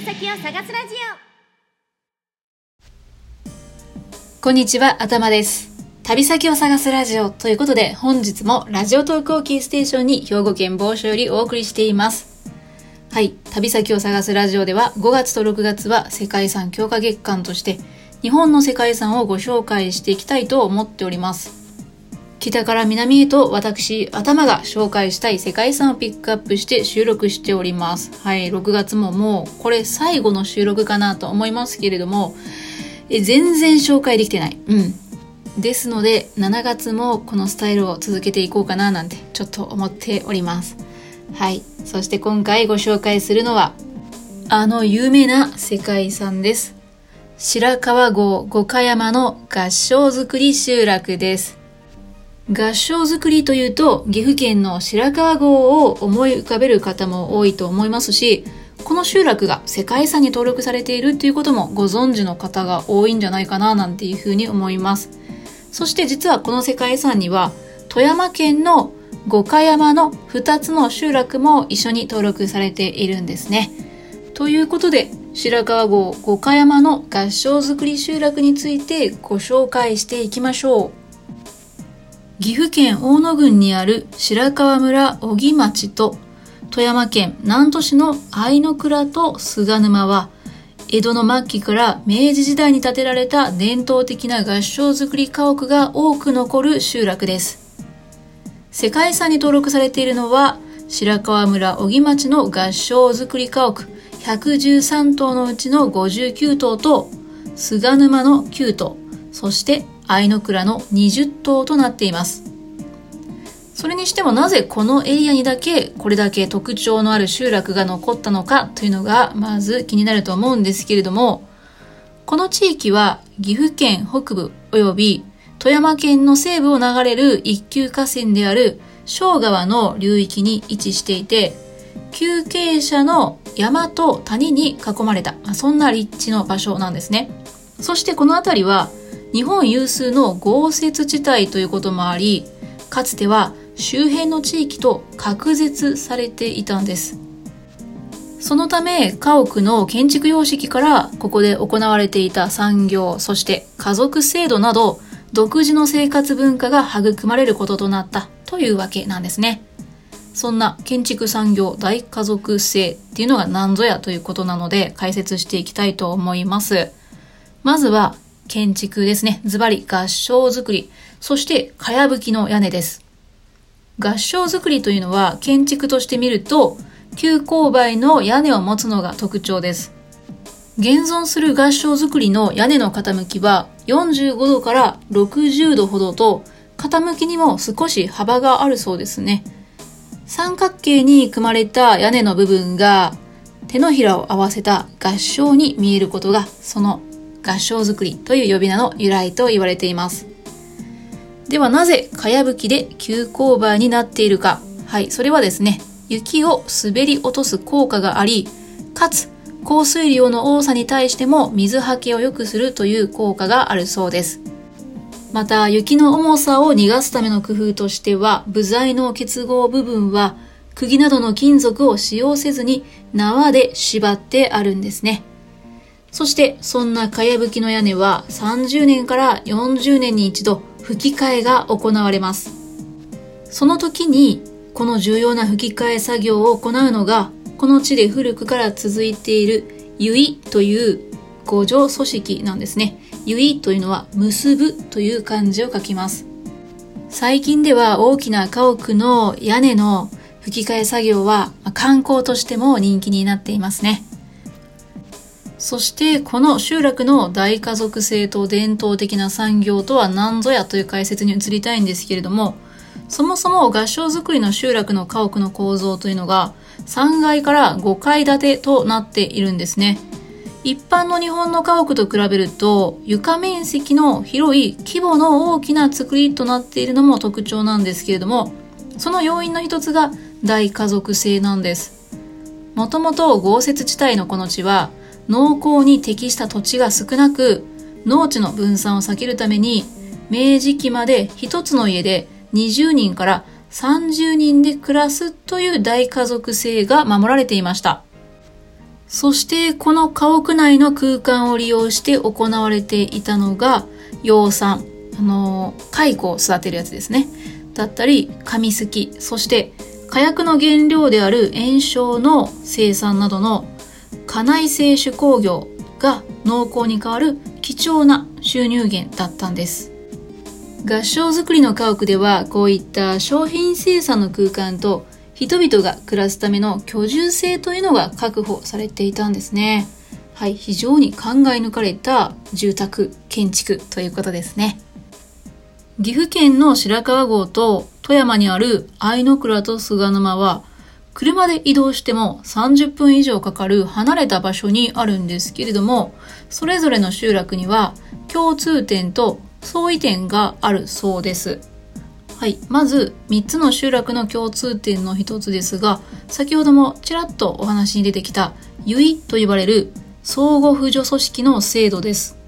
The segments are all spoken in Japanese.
旅先を探すラジオこんにちは、頭です。旅先を探すラジオということで、本日もラジオトークをキーステーションに兵庫県某所よりお送りしています。はい、旅先を探すラジオでは5月と6月は世界遺産強化月間として日本の世界遺産をご紹介していきたいと思っております。北から南へと私、頭が紹介したい世界遺産をピックアップして収録しております。はい、6月ももうこれ最後の収録かなと思いますけれども、え全然紹介できてない。うん。ですので、7月もこのスタイルを続けていこうかななんてちょっと思っております。はい。そして今回ご紹介するのは、あの有名な世界遺産です。白川郷五箇山の合掌造り集落です。合掌造りというと岐阜県の白川郷を思い浮かべる方も多いと思いますしこの集落が世界遺産に登録されているっていうこともご存知の方が多いんじゃないかななんていうふうに思います。そして実はこの世界遺産には富山県の五箇山の2つの集落も一緒に登録されているんですね。ということで白川郷五箇山の合掌造り集落についてご紹介していきましょう。岐阜県大野郡にある白川村小木町と富山県南砺市の愛の倉と菅沼は江戸の末期から明治時代に建てられた伝統的な合掌造り家屋が多く残る集落です。世界遺産に登録されているのは白川村小木町の合掌造り家屋113棟のうちの59棟と菅沼の9棟、そして愛の倉の20棟となっています。それにしてもなぜこのエリアにだけこれだけ特徴のある集落が残ったのかというのがまず気になると思うんですけれども、この地域は岐阜県北部及び富山県の西部を流れる一級河川である小川の流域に位置していて、急傾斜の山と谷に囲まれた、そんな立地の場所なんですね。そしてこの辺りは日本有数の豪雪地帯ということもあり、かつては周辺の地域と隔絶されていたんです。そのため家屋の建築様式からここで行われていた産業、そして家族制度など独自の生活文化が育まれることとなったというわけなんですね。そんな建築産業大家族制っていうのが何ぞやということなので解説していきたいと思います。まずは建築ですね。ズバリ合掌造り。そして、かやぶきの屋根です。合掌造りというのは建築として見ると、急勾配の屋根を持つのが特徴です。現存する合掌造りの屋根の傾きは45度から60度ほどと、傾きにも少し幅があるそうですね。三角形に組まれた屋根の部分が手のひらを合わせた合掌に見えることがその合掌造りという呼び名の由来と言われています。ではなぜかやぶきで急勾配になっているか。はい、それはですね、雪を滑り落とす効果があり、かつ降水量の多さに対しても水はけを良くするという効果があるそうです。また、雪の重さを逃がすための工夫としては、部材の結合部分は、釘などの金属を使用せずに縄で縛ってあるんですね。そしてそんなかやぶきの屋根は30年から40年に一度吹き替えが行われます。その時にこの重要な吹き替え作業を行うのがこの地で古くから続いているゆいという五条組織なんですね。ゆいというのは結ぶという漢字を書きます。最近では大きな家屋の屋根の吹き替え作業は観光としても人気になっていますね。そしてこの集落の大家族性と伝統的な産業とは何ぞやという解説に移りたいんですけれどもそもそも合掌造りの集落の家屋の構造というのが3階から5階建てとなっているんですね。一般の日本の家屋と比べると床面積の広い規模の大きな作りとなっているのも特徴なんですけれどもその要因の一つが大家族性なんです。もともと豪雪地帯のこの地は農耕に適した土地が少なく、農地の分散を避けるために、明治期まで一つの家で20人から30人で暮らすという大家族制が守られていました。そしてこの家屋内の空間を利用して行われていたのが養蚕、あの、蚕を育てるやつですね。だったり、紙すき、そして火薬の原料である炎症の生産などの家内製手工業が農耕に代わる貴重な収入源だったんです。合掌造りの家屋ではこういった商品生産の空間と人々が暮らすための居住性というのが確保されていたんですね。はい、非常に考え抜かれた住宅、建築ということですね。岐阜県の白川郷と富山にある愛の倉と菅沼は車で移動しても30分以上かかる離れた場所にあるんですけれどもそれぞれの集落には共通点と相違点があるそうです。はい。まず、3つの集落の共通点の一つですが、先ほどもちらっとお話に出てきた、ユイと呼ばれる相互扶助組織の制度です。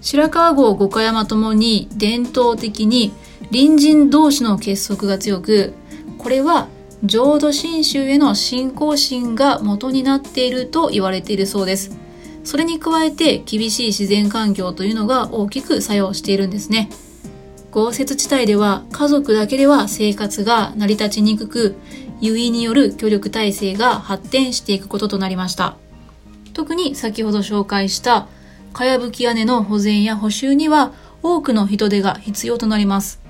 白川郷五箇山ともに伝統的に隣人同士の結束が強く、これは浄土真宗への信仰心が元になっていると言われているそうです。それに加えて厳しい自然環境というのが大きく作用しているんですね。豪雪地帯では家族だけでは生活が成り立ちにくく、優位による協力体制が発展していくこととなりました。特に先ほど紹介したかやぶき屋根の保全や補修には多くの人手が必要となります。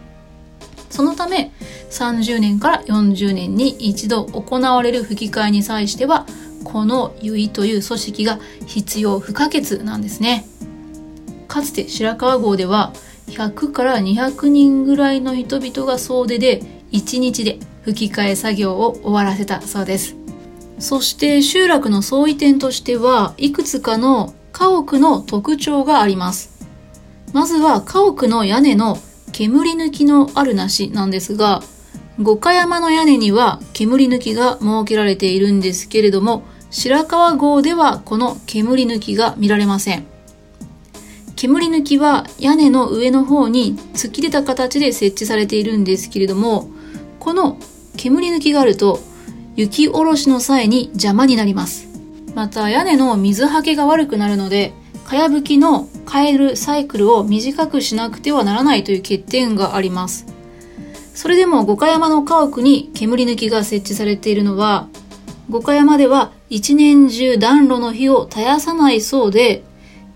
そのため30年から40年に一度行われる吹き替えに際してはこの結いという組織が必要不可欠なんですね。かつて白川郷では100から200人ぐらいの人々が総出で1日で吹き替え作業を終わらせたそうです。そして集落の相違点としてはいくつかの家屋の特徴があります。まずは家屋の屋根の煙抜きのあるなしなんですが、五箇山の屋根には煙抜きが設けられているんですけれども、白川郷ではこの煙抜きが見られません。煙抜きは屋根の上の方に突き出た形で設置されているんですけれども、この煙抜きがあると雪下ろしの際に邪魔になります。また屋根の水はけが悪くなるので、かやぶきの変えるサイクルを短くしなくてはならないという欠点があります。それでも五箇山の家屋に煙抜きが設置されているのは、五箇山では一年中暖炉の火を絶やさないそうで、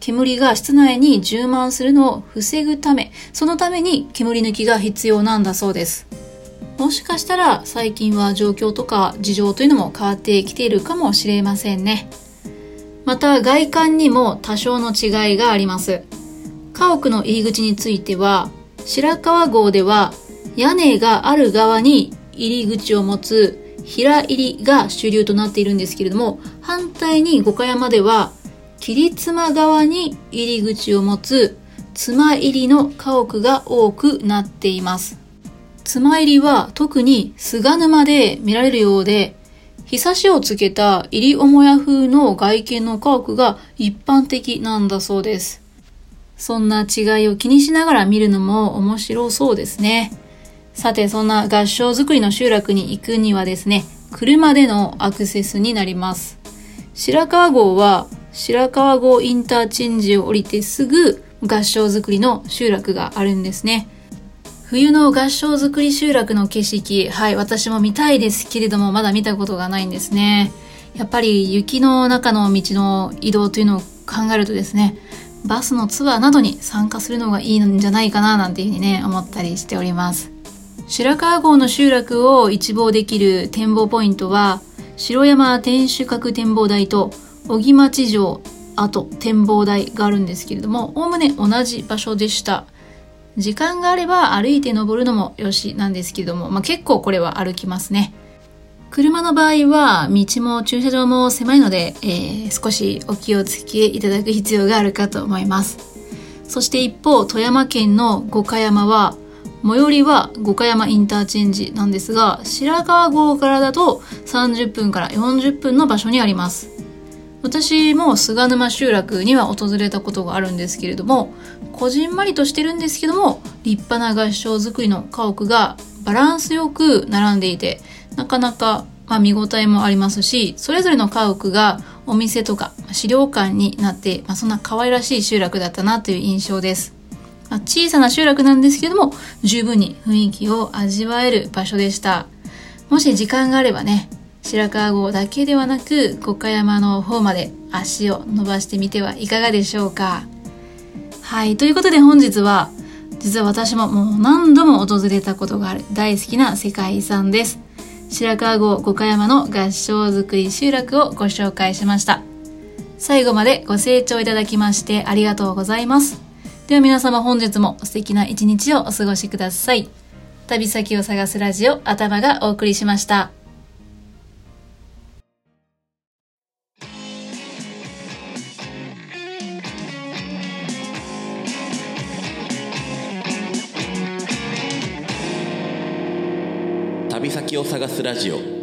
煙が室内に充満するのを防ぐため、そのために煙抜きが必要なんだそうです。もしかしたら最近は状況とか事情というのも変わってきているかもしれませんね。また外観にも多少の違いがあります。家屋の入り口については、白川郷では屋根がある側に入り口を持つ平入りが主流となっているんですけれども、反対に五箇山では切妻側に入り口を持つ妻入りの家屋が多くなっています。妻入りは特に菅沼で見られるようで、日差しをつけた入り母屋風の外見の家屋が一般的なんだそうです。そんな違いを気にしながら見るのも面白そうですね。さて、そんな合掌造りの集落に行くにはですね、車でのアクセスになります。白川郷は白川郷インターチェンジを降りてすぐ合掌造りの集落があるんですね。冬の合掌造り集落の景色、はい、私も見たいですけれども、まだ見たことがないんですね。やっぱり雪の中の道の移動というのを考えるとですね、バスのツアーなどに参加するのがいいんじゃないかななんていうふうにね、思ったりしております。白川郷の集落を一望できる展望ポイントは、城山天守閣展望台と小木町城跡展望台があるんですけれどもおおむね同じ場所でした時間があれば歩いて登るのもよしなんですけども、まあ、結構これは歩きますね。車の場合は道も駐車場も狭いので、えー、少しお気をつけいただく必要があるかと思います。そして一方富山県の五箇山は最寄りは五箇山インターチェンジなんですが白川郷からだと30分から40分の場所にあります。私も菅沼集落には訪れたことがあるんですけれどもこじんまりとしてるんですけども立派な合掌造りの家屋がバランスよく並んでいてなかなか、まあ、見応えもありますしそれぞれの家屋がお店とか資料館になって、まあ、そんな可愛らしい集落だったなという印象です。まあ、小さな集落なんですけども十分に雰囲気を味わえる場所でした。もし時間があればね白川郷だけではなく五箇山の方まで足を伸ばしてみてはいかがでしょうか？はいということで本日は実は私ももう何度も訪れたことがある大好きな世界遺産です。白川郷五箇山の合掌造り集落をご紹介しました。最後までご清聴いただきましてありがとうございます。では皆様本日も素敵な一日をお過ごしください。旅先を探すラジオ頭がお送りしました。ラジオ。